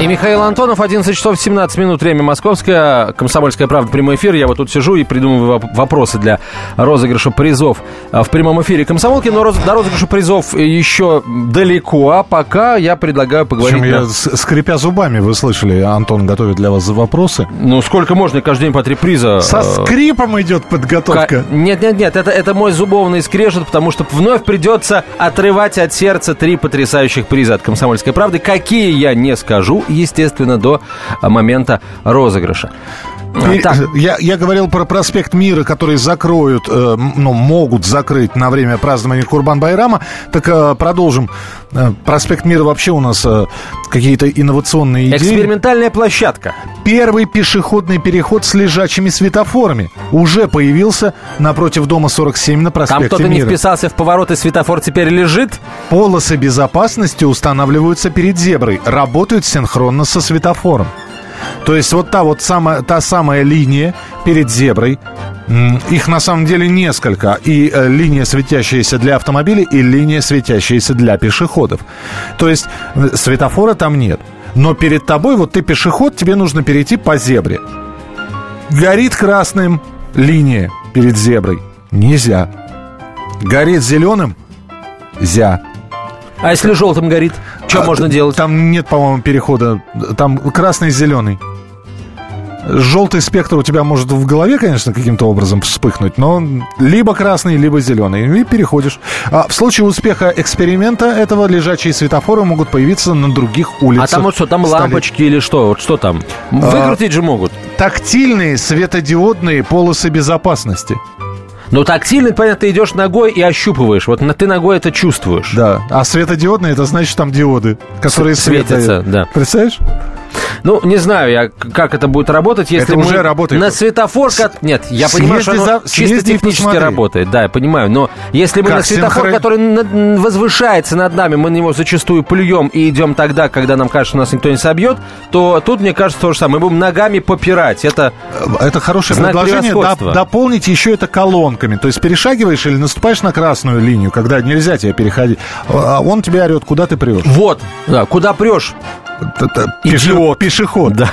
И Михаил Антонов, 11 часов 17 минут, время московское, «Комсомольская правда», прямой эфир. Я вот тут сижу и придумываю вопросы для розыгрыша призов а, в прямом эфире «Комсомолки», но до розыгрыша призов еще далеко, а пока я предлагаю поговорить... Причем я, скрипя зубами, вы слышали, Антон готовит для вас вопросы. Ну, сколько можно, каждый день по три приза. Со э, скрипом идет подготовка. Нет-нет-нет, это, это мой зубовный скрежет, потому что вновь придется отрывать от сердца три потрясающих приза от «Комсомольской правды». Какие я не скажу, естественно, до момента розыгрыша. Так. Я, я говорил про проспект Мира, который закроют, э, ну, могут закрыть на время празднования Курбан-Байрама. Так э, продолжим. Э, проспект Мира вообще у нас э, какие-то инновационные идеи. Экспериментальная площадка. Первый пешеходный переход с лежачими светофорами уже появился напротив дома 47 на проспекте Там кто-то Мира. не вписался в поворот, и светофор теперь лежит? Полосы безопасности устанавливаются перед зеброй, работают синхронно со светофором. То есть вот та вот самая, та самая линия перед зеброй, их на самом деле несколько. И э, линия, светящаяся для автомобилей, и линия, светящаяся для пешеходов. То есть э, светофора там нет. Но перед тобой, вот ты пешеход, тебе нужно перейти по зебре. Горит красным линия перед зеброй. Нельзя. Горит зеленым? Зя. А если желтым горит, что а, можно делать? Там нет, по-моему, перехода. Там красный зеленый. Желтый спектр у тебя может в голове, конечно, каким-то образом вспыхнуть, но либо красный, либо зеленый. И переходишь. А в случае успеха эксперимента этого лежачие светофоры могут появиться на других улицах. А там вот что, там столиц. лампочки или что? Вот что там? Выкрутить а, же могут. Тактильные светодиодные полосы безопасности. Ну, тактильный, понятно, ты идешь ногой и ощупываешь. Вот ты ногой это чувствуешь. Да. А светодиодные, это значит там диоды, которые светятся. Да. Представляешь? Ну, не знаю я, как это будет работать, если это мы уже работает. на светофор... С... Нет, я понимаю, что оно за... чисто технически работает. Да, я понимаю. Но если мы как на светофор, синхрон... который над... возвышается над нами, мы на него зачастую плюем и идем тогда, когда нам кажется, что нас никто не собьет, то тут, мне кажется, то же самое. Мы будем ногами попирать. Это, это хорошее знак предложение. Доп- дополнить еще это колонками. То есть перешагиваешь или наступаешь на красную линию, когда нельзя тебе переходить. А он тебе орет, куда ты прешь. Вот, да, куда прешь. Идиот. Пешеход. Да.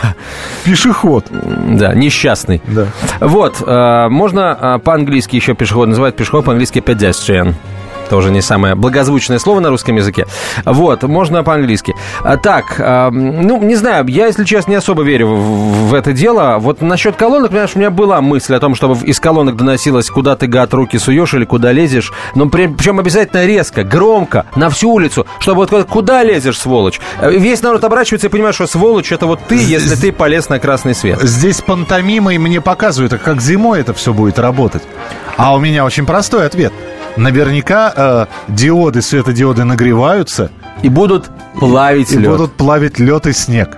Пешеход. Да, несчастный. Да. Вот, э, можно э, по-английски еще пешеход называть пешеход по-английски pedestrian тоже не самое благозвучное слово на русском языке. Вот, можно по-английски. А, так, ну, не знаю, я, если честно, не особо верю в, в это дело. Вот насчет колонок, понимаешь, у меня была мысль о том, чтобы из колонок доносилось, куда ты, гад, руки суешь или куда лезешь. Но при, причем обязательно резко, громко, на всю улицу, чтобы вот куда лезешь, сволочь. Весь народ оборачивается и понимает, что сволочь это вот ты, если ты полез на красный свет. Здесь пантомимой мне показывают, как зимой это все будет работать. А у меня очень простой ответ. Наверняка э, диоды, светодиоды нагреваются. И будут плавить и лед. будут плавить лед и снег.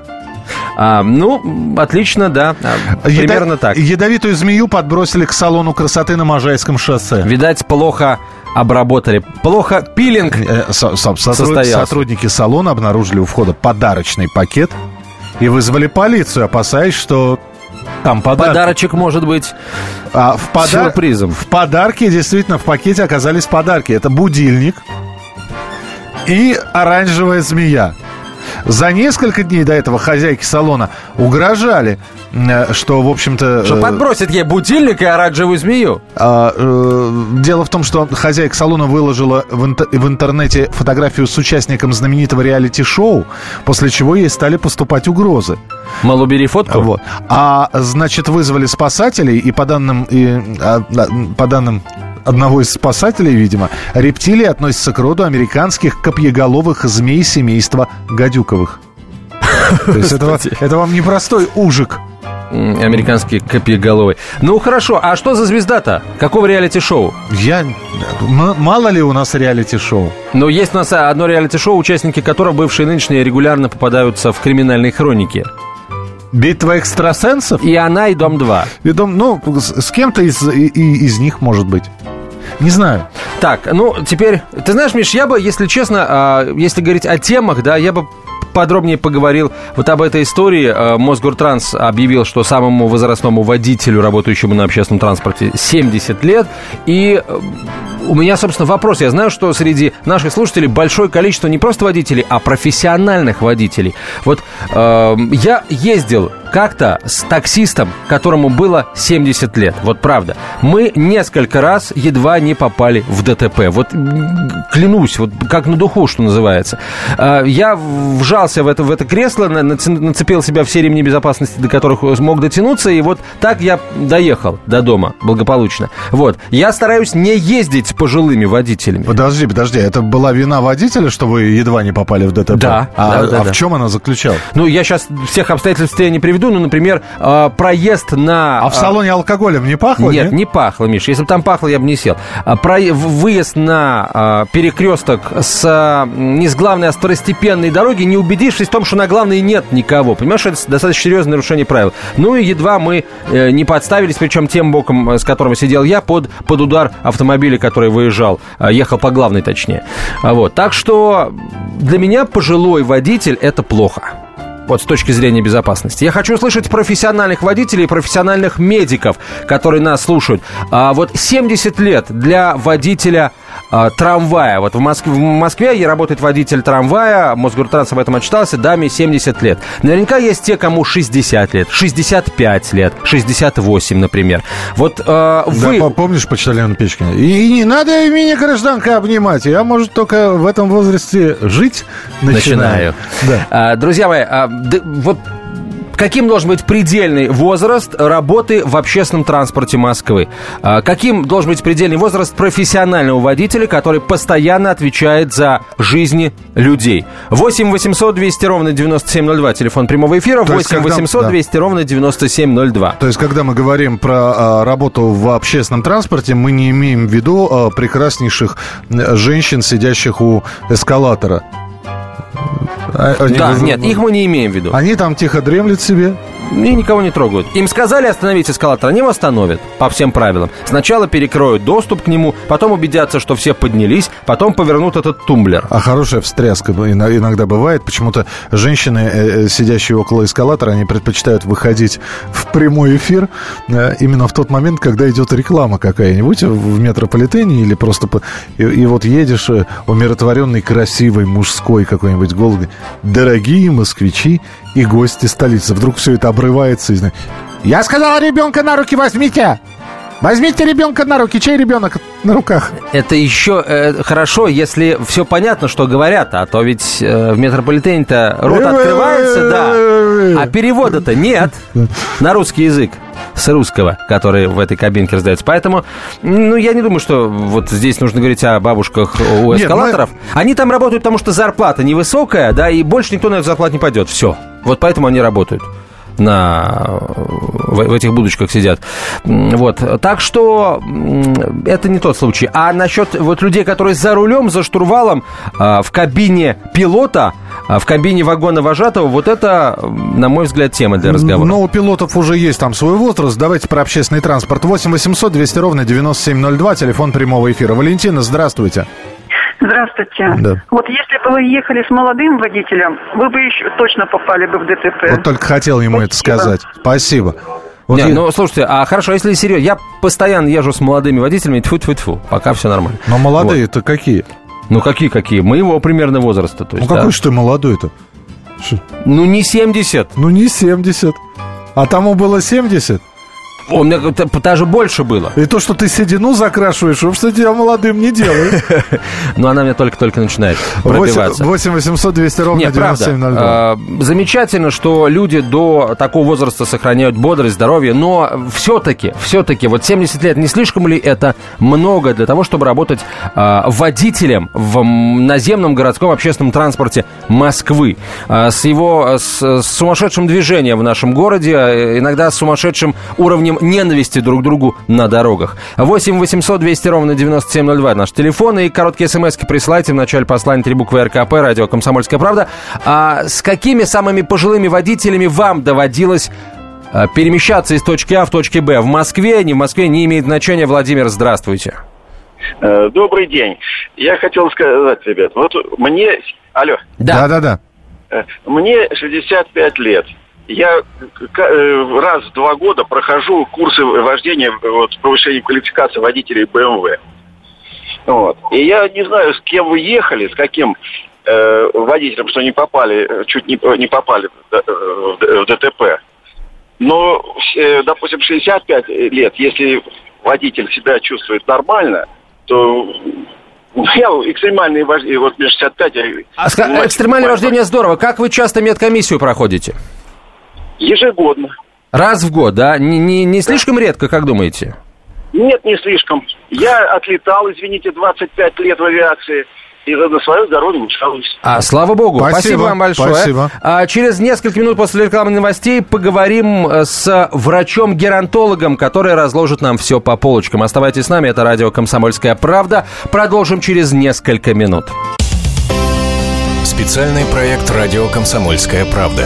А, ну, отлично, да. Еда... Примерно так. Ядовитую змею подбросили к салону красоты на Можайском шоссе. Видать, плохо обработали. Плохо пилинг э, со, со, состоялся. Сотрудники салона обнаружили у входа подарочный пакет и вызвали полицию, опасаясь, что там подарок. Подарочек может быть а, в подар... сюрпризом. В подарке, действительно, в пакете оказались подарки. Это будильник и оранжевая змея. За несколько дней до этого хозяйки салона угрожали, э, что, в общем-то... Что э, подбросит ей будильник и оранжевую змею. А, э, дело в том, что хозяйка салона выложила в, интер- в интернете фотографию с участником знаменитого реалити-шоу, после чего ей стали поступать угрозы. Мол, убери фотку. Вот. А, значит, вызвали спасателей, и по данным, и, а, по данным одного из спасателей, видимо, рептилии относятся к роду американских копьеголовых змей семейства гадюковых. То есть это, это вам не простой ужик. Американский копьеголовый. Ну хорошо, а что за звезда-то? Какого реалити-шоу? Я... Мало ли у нас реалити-шоу? Ну, есть у нас одно реалити-шоу, участники которого, бывшие и нынешние, регулярно попадаются в криминальные хроники. Битва экстрасенсов? И она, и Дом-2. И Дом, ну, с, с кем-то из, и, из них, может быть. Не знаю. Так, ну, теперь, ты знаешь, Миш, я бы, если честно, а, если говорить о темах, да, я бы поподробнее поговорил вот об этой истории. Э, Мосгортранс объявил, что самому возрастному водителю, работающему на общественном транспорте, 70 лет. И э, у меня, собственно, вопрос. Я знаю, что среди наших слушателей большое количество не просто водителей, а профессиональных водителей. Вот э, я ездил как-то с таксистом, которому было 70 лет. Вот правда. Мы несколько раз едва не попали в ДТП. Вот клянусь, вот как на духу, что называется. Э, я вжался в это, в это кресло, нацепил себя все ремни безопасности, до которых смог дотянуться, и вот так я доехал до дома благополучно. Вот. Я стараюсь не ездить пожилыми водителями. Подожди, подожди, это была вина водителя, что вы едва не попали в ДТП? Да. А, да, да, а да. в чем она заключалась? Ну, я сейчас всех обстоятельств я не приведу, ну, например, а, проезд на... А в салоне алкоголем не пахло? Нет, не пахло, Миш. Если бы там пахло, я бы не сел. А, про... Выезд на перекресток с не с главной, а с второстепенной дороги, не убедившись в том, что на главной нет никого. Понимаешь, это достаточно серьезное нарушение правил. Ну и едва мы э, не подставились, причем тем боком, с которым сидел я, под, под удар автомобиля, который выезжал, а, ехал по главной точнее. Вот. Так что для меня пожилой водитель – это плохо вот с точки зрения безопасности. Я хочу услышать профессиональных водителей, профессиональных медиков, которые нас слушают. А вот 70 лет для водителя а, трамвая. Вот в Москве, в Москве работает водитель трамвая, Мосгортранс об этом отчитался, даме 70 лет. Наверняка есть те, кому 60 лет, 65 лет, 68, например. Вот э, вы... Да, помнишь почтальон Печкина? И, и не надо меня, гражданка, обнимать. Я, может, только в этом возрасте жить начинаю. начинаю. Да. А, друзья мои, а, да, вот Каким должен быть предельный возраст работы в общественном транспорте Москвы? А, каким должен быть предельный возраст профессионального водителя, который постоянно отвечает за жизни людей? 8 800 200 ровно 9702, телефон прямого эфира, 8 800 200 да. ровно 9702. То есть, когда мы говорим про а, работу в общественном транспорте, мы не имеем в виду а, прекраснейших женщин, сидящих у эскалатора. А, они да, нет, их мы не имеем в виду. Они там тихо дремлют себе и никого не трогают. Им сказали остановить эскалатор, они его остановят по всем правилам. Сначала перекроют доступ к нему, потом убедятся, что все поднялись, потом повернут этот тумблер. А хорошая встряска иногда бывает. Почему-то женщины, э, э, сидящие около эскалатора, они предпочитают выходить в прямой эфир э, именно в тот момент, когда идет реклама какая-нибудь в метрополитене или просто... И, и вот едешь умиротворенный, красивый, мужской какой-нибудь голос. Дорогие москвичи, и гости столицы. Вдруг все это обрывается. И... Я сказала, ребенка на руки возьмите! Возьмите ребенка на руки, чей ребенок на руках? Это еще э, хорошо, если все понятно, что говорят, а то ведь э, в метрополитене-то рот открывается, да, а перевода-то нет на русский язык с русского, который в этой кабинке раздается. Поэтому, ну, я не думаю, что вот здесь нужно говорить о бабушках у эскалаторов. Нет, мы... Они там работают, потому что зарплата невысокая, да, и больше никто на эту зарплату не пойдет. Все. Вот поэтому они работают на, в, в этих будочках сидят. Вот. Так что это не тот случай. А насчет вот людей, которые за рулем, за штурвалом, а, в кабине пилота, а, в кабине вагона вожатого, вот это, на мой взгляд, тема для разговора. Но у пилотов уже есть там свой возраст. Давайте про общественный транспорт. 8 800 200 ровно 9702, телефон прямого эфира. Валентина, здравствуйте. Здравствуйте. Да. Вот если бы вы ехали с молодым водителем, вы бы еще точно попали бы в ДТП. Вот только хотел ему Спасибо. это сказать. Спасибо. Вот Нет, я... ну, слушайте, а хорошо, если серьезно, я постоянно езжу с молодыми водителями, тьфу тьфу тьфу пока все нормально. Но молодые-то вот. какие? Ну, какие-какие? Моего примерно возраста. То есть, ну, какой да? же ты молодой-то? Ну, не 70. Ну, не 70. А тому было 70? У меня даже больше было. И то, что ты седину закрашиваешь, в кстати, я молодым не делаю. Но она мне только-только начинает пробиваться. 8 800 200 ровно Нет, правда. Замечательно, что люди до такого возраста сохраняют бодрость, здоровье, но все-таки, все-таки, вот 70 лет, не слишком ли это много для того, чтобы работать а, водителем в наземном городском общественном транспорте Москвы? А, с его с сумасшедшим движением в нашем городе, а, иногда с сумасшедшим уровнем ненависти друг к другу на дорогах. 8 800 200 ровно 9702 наш телефон и короткие смс присылайте в начале послания три буквы РКП, радио «Комсомольская правда». А с какими самыми пожилыми водителями вам доводилось а, перемещаться из точки А в точке Б? В Москве, не в Москве, не имеет значения. Владимир, здравствуйте. Э, добрый день. Я хотел сказать, ребят, вот мне... Алло. Да, да, да. Э, мне 65 лет. Я э, раз в два года прохожу курсы вождения, вот, повышения квалификации водителей БМВ. Вот. И я не знаю, с кем вы ехали, с каким э, водителем, что не попали, чуть не, не попали в, в, в ДТП. Но, э, допустим, 65 лет, если водитель себя чувствует нормально, то я экстремальные вождение, вот мне 65. А, экстремальное вождение здорово. Как вы часто медкомиссию проходите? Ежегодно. Раз в год, да? Не, не, не слишком да. редко, как думаете? Нет, не слишком. Я отлетал, извините, 25 лет в авиации и на свое здоровье жалуюсь. А, слава богу. Спасибо, спасибо вам большое. Спасибо. А, через несколько минут после рекламных новостей поговорим э, с врачом-геронтологом, который разложит нам все по полочкам. Оставайтесь с нами, это радио «Комсомольская правда». Продолжим через несколько минут. Специальный проект «Радио Комсомольская правда».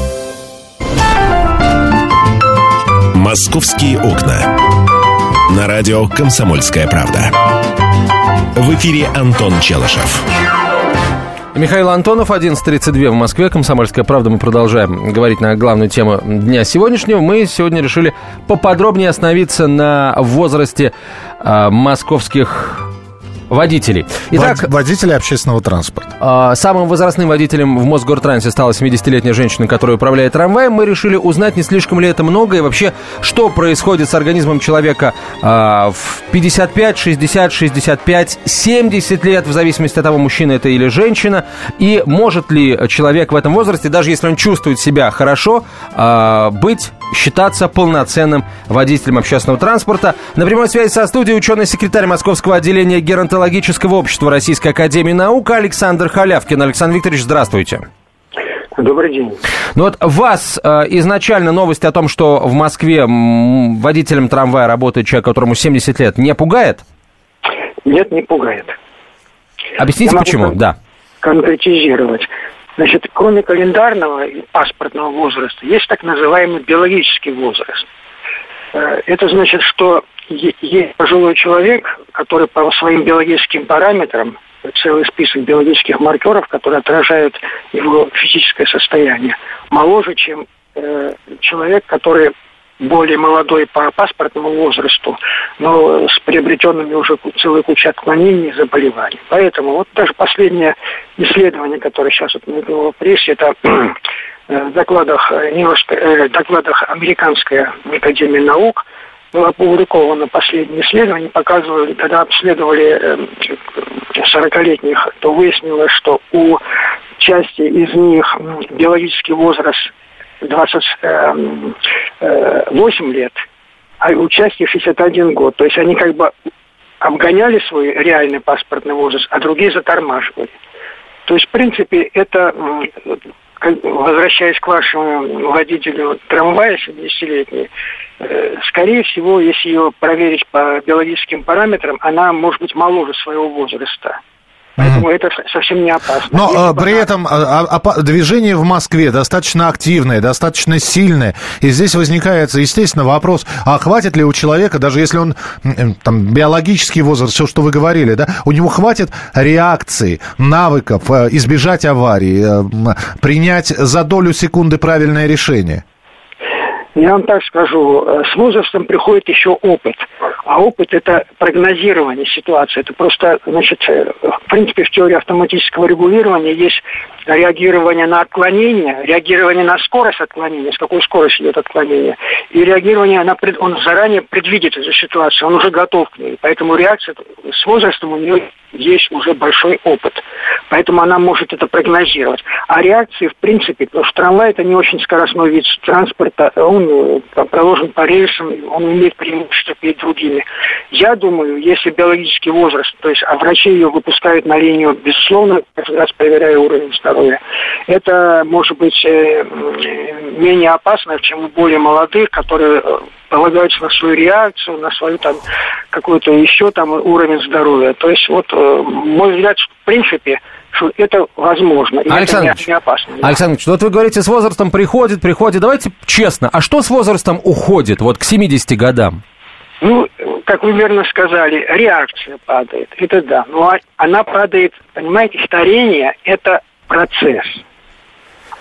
«Московские окна». На радио «Комсомольская правда». В эфире Антон Челышев. Михаил Антонов, 11.32 в Москве. Комсомольская правда. Мы продолжаем говорить на главную тему дня сегодняшнего. Мы сегодня решили поподробнее остановиться на возрасте э, московских водителей. Итак, водители общественного транспорта. А, самым возрастным водителем в Мосгортрансе стала 70-летняя женщина, которая управляет трамваем. Мы решили узнать, не слишком ли это много, и вообще, что происходит с организмом человека а, в 55, 60, 65, 70 лет, в зависимости от того, мужчина это или женщина, и может ли человек в этом возрасте, даже если он чувствует себя хорошо, а, быть считаться полноценным водителем общественного транспорта. На прямой связи со студией ученый-секретарь Московского отделения геронтологического общества Российской Академии Наук Александр Халявкин. Александр Викторович, здравствуйте. Добрый день. Ну вот вас э, изначально новость о том, что в Москве водителем трамвая работает человек, которому 70 лет, не пугает? Нет, не пугает. Объясните, почему? Да. Конкретизировать. Значит, кроме календарного и паспортного возраста, есть так называемый биологический возраст. Э, это значит, что есть пожилой человек, который по своим биологическим параметрам, целый список биологических маркеров, которые отражают его физическое состояние, моложе, чем э, человек, который более молодой по паспортному возрасту, но с приобретенными уже целой кучей отклонений и заболеваний. Поэтому вот даже последнее исследование, которое сейчас вот в прессе, это э, докладах, э, докладах Американской Академии наук, было опубликовано последнее исследование, показывали, когда обследовали 40-летних, э, то выяснилось, что у части из них биологический возраст 28 эм, лет, а участие 61 год. То есть они как бы обгоняли свой реальный паспортный возраст, а другие затормаживали. То есть, в принципе, это, возвращаясь к вашему водителю трамвая 70-летней, э, скорее всего, если ее проверить по биологическим параметрам, она может быть моложе своего возраста. Поэтому mm-hmm. это совсем не опасно. Но а, при этом а, а, движение в Москве достаточно активное, достаточно сильное. И здесь возникает, естественно, вопрос, а хватит ли у человека, даже если он там, биологический возраст, все, что вы говорили, да, у него хватит реакции, навыков э, избежать аварии, э, принять за долю секунды правильное решение? Я вам так скажу, э, с возрастом приходит еще опыт. А опыт – это прогнозирование ситуации. Это просто, значит, э, в принципе, в теории автоматического регулирования есть реагирование на отклонение, реагирование на скорость отклонения, с какой скоростью идет отклонение, и реагирование на... Пред... Он заранее предвидит эту ситуацию, он уже готов к ней. Поэтому реакция с возрастом у него есть уже большой опыт. поэтому она может это прогнозировать. А реакции, в принципе, потому что трамвай это не очень скоростной вид транспорта, он э, проложен по рельсам, он имеет преимущество перед другими. Я думаю, если биологический возраст, то есть, а врачи ее выпускают на линию, безусловно, раз проверяя уровень это может быть э, менее опасно, чем у более молодых, которые э, полагаются на свою реакцию, на свою там какой-то еще там уровень здоровья. То есть вот мой взгляд, в принципе, что это возможно. И Александр, это не, не опасно. Да. Александр, вот вы говорите, с возрастом приходит, приходит. Давайте честно, а что с возрастом уходит вот к 70 годам? Ну, как вы верно сказали, реакция падает. Это да. Но она падает, понимаете, старение – это процесс.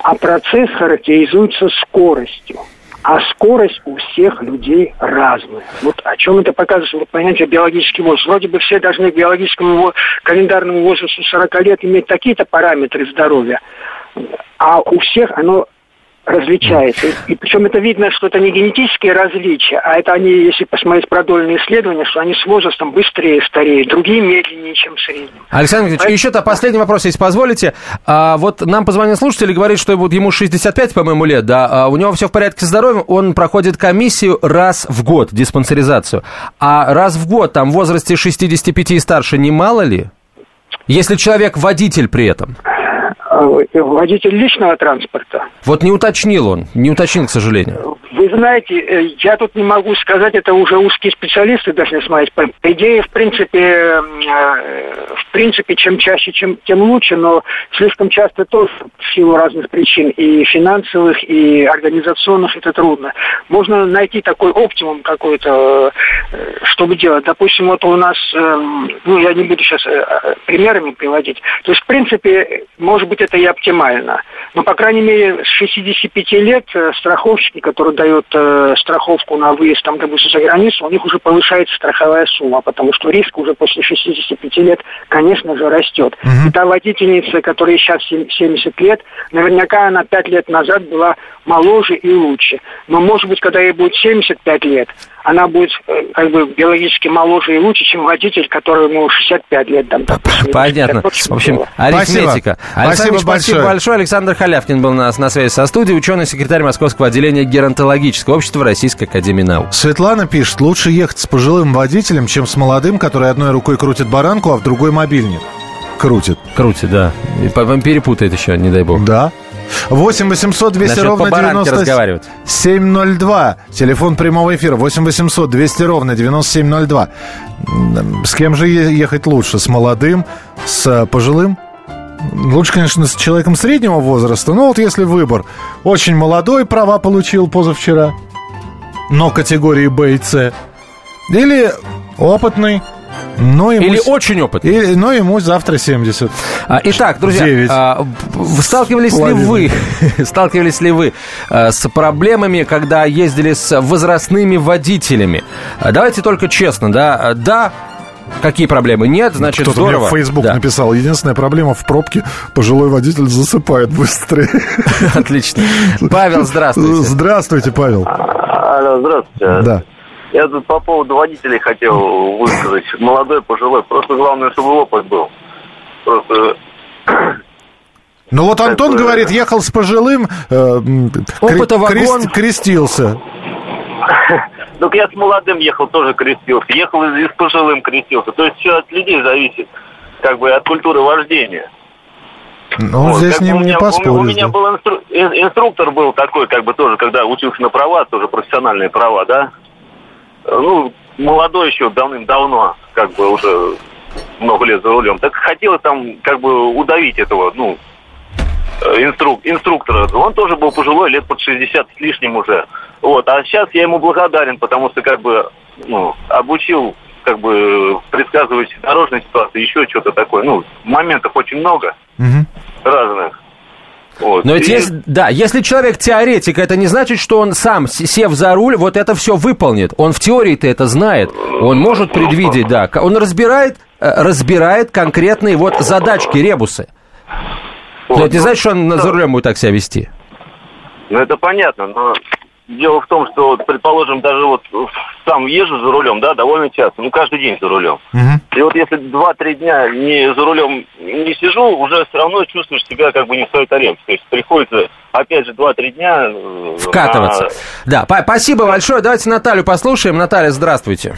А процесс характеризуется скоростью. А скорость у всех людей разная. Вот о чем это показывает вот понятие биологический возраст. Вроде бы все должны к биологическому календарному возрасту 40 лет иметь такие-то параметры здоровья, а у всех оно различается. И, и причем это видно, что это не генетические различия, а это они, если посмотреть продольные исследования, что они с возрастом быстрее стареют, другие медленнее, чем в среднем. Александр Ильич, Поэтому... еще-то последний вопрос, если позволите. А, вот нам позвонил слушатель и говорит, что вот ему 65, по-моему, лет, да, а у него все в порядке с здоровьем, он проходит комиссию раз в год, диспансеризацию. А раз в год, там, в возрасте 65 и старше, не мало ли? Если человек водитель при этом. А, водитель личного транспорта. Вот не уточнил он, не уточнил, к сожалению. Вы знаете, э, я тут не могу сказать, это уже узкие специалисты должны смотреть. По идее, в принципе, э, в принципе, чем чаще, чем, тем лучше, но слишком часто тоже в силу разных причин, и финансовых, и организационных, это трудно. Можно найти такой оптимум какой-то, э, чтобы делать. Допустим, вот у нас, ну, я не буду сейчас примерами приводить. То есть, в принципе, может быть, это и оптимально. Но, по крайней мере, с 65 лет страховщики, которые дают дают э, страховку на выезд, там, допустим, за границу, у них уже повышается страховая сумма, потому что риск уже после 65 лет, конечно же, растет. Угу. И та водительница, которая сейчас 70 лет, наверняка она 5 лет назад была моложе и лучше. Но, может быть, когда ей будет 75 лет, она будет э, как бы биологически моложе и лучше, чем водитель, которому 65 лет. Там, Понятно. В общем, арифметика. Спасибо. Александр, спасибо большое. большое. Александр Халявкин был у нас на связи со студией, ученый-секретарь Московского отделения геронтологического общества Российской Академии Наук. Светлана пишет, лучше ехать с пожилым водителем, чем с молодым, который одной рукой крутит баранку, а в другой мобильник. Крутит. Крутит, да. И перепутает еще, не дай бог. Да. 8 800 200 Насчет ровно 9702. Телефон прямого эфира 8 800 200 ровно 9702. С кем же ехать лучше? С молодым? С пожилым? Лучше, конечно, с человеком среднего возраста. Но вот если выбор. Очень молодой, права получил позавчера, но категории Б и С. Или опытный, но ему, Или очень опытный. И, но ему завтра 70. А, итак, друзья, 9. А, сталкивались ли вы, сталкивались ли вы а, с проблемами, когда ездили с возрастными водителями? А, давайте только честно, да, да, Какие проблемы? Нет, значит, Кто-то здорово. мне в Facebook да. написал. Единственная проблема в пробке пожилой водитель засыпает быстрее. Отлично. Павел, здравствуйте. Здравствуйте, Павел. Алло, здравствуйте. Да. Я тут по поводу водителей хотел высказать. Молодой, пожилой. Просто главное, чтобы опыт был. Просто... Ну вот Антон говорит, ехал с пожилым, э, Опыта кре- крест, крестился. Так я с молодым ехал, тоже крестился. Ехал и с пожилым крестился. То есть все от людей зависит, как бы от культуры вождения. Ну, вот. здесь не, меня, не поспоришь. У, у меня был инстру, инструктор был такой, как бы тоже, когда учился на права, тоже профессиональные права, да ну, молодой еще давным-давно, как бы уже много лет за рулем, так хотелось там как бы удавить этого, ну, э, инструк, инструктора. Он тоже был пожилой, лет под 60 с лишним уже. Вот, а сейчас я ему благодарен, потому что как бы, ну, обучил как бы предсказывать дорожные ситуации, еще что-то такое. Ну, моментов очень много угу. разных. Вот. Но ведь и... есть, да, если человек теоретик, это не значит, что он сам, сев за руль, вот это все выполнит. Он в теории-то это знает. Он может предвидеть, да. Он разбирает, э, разбирает конкретные вот задачки, ребусы. Вот. Но это не значит, что он за рулем будет так себя вести. Ну, это понятно, но дело в том, что, предположим, даже вот сам езжу за рулем, да, довольно часто, ну, каждый день за рулем. Угу. И вот если два-три дня не за рулем не сижу, уже все равно чувствуешь себя как бы не в своей тарелке. То есть приходится, опять же, два-три дня... Э, Вкатываться. На... Да, спасибо большое. Давайте Наталью послушаем. Наталья, здравствуйте.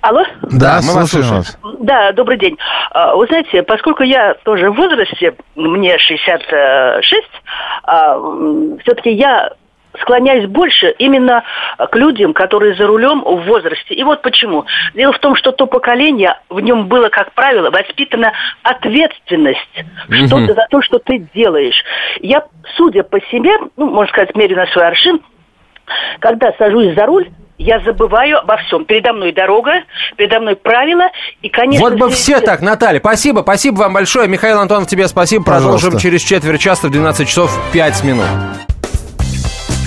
Алло? Да, мы вас слушаем. Вас. Да, добрый день. А, вы знаете, поскольку я тоже в возрасте, мне 66, а, все-таки я склоняюсь больше именно к людям, которые за рулем в возрасте. И вот почему. Дело в том, что то поколение, в нем было, как правило, воспитана ответственность угу. что за то, что ты делаешь. Я, судя по себе, ну, можно сказать, мерю на свой аршин, когда сажусь за руль, я забываю обо всем. Передо мной дорога, передо мной правила, и, конечно... Вот бы все так, Наталья. Спасибо, спасибо вам большое. Михаил Антонов, тебе спасибо. Пожалуйста. Продолжим через четверть часа в 12 часов 5 минут.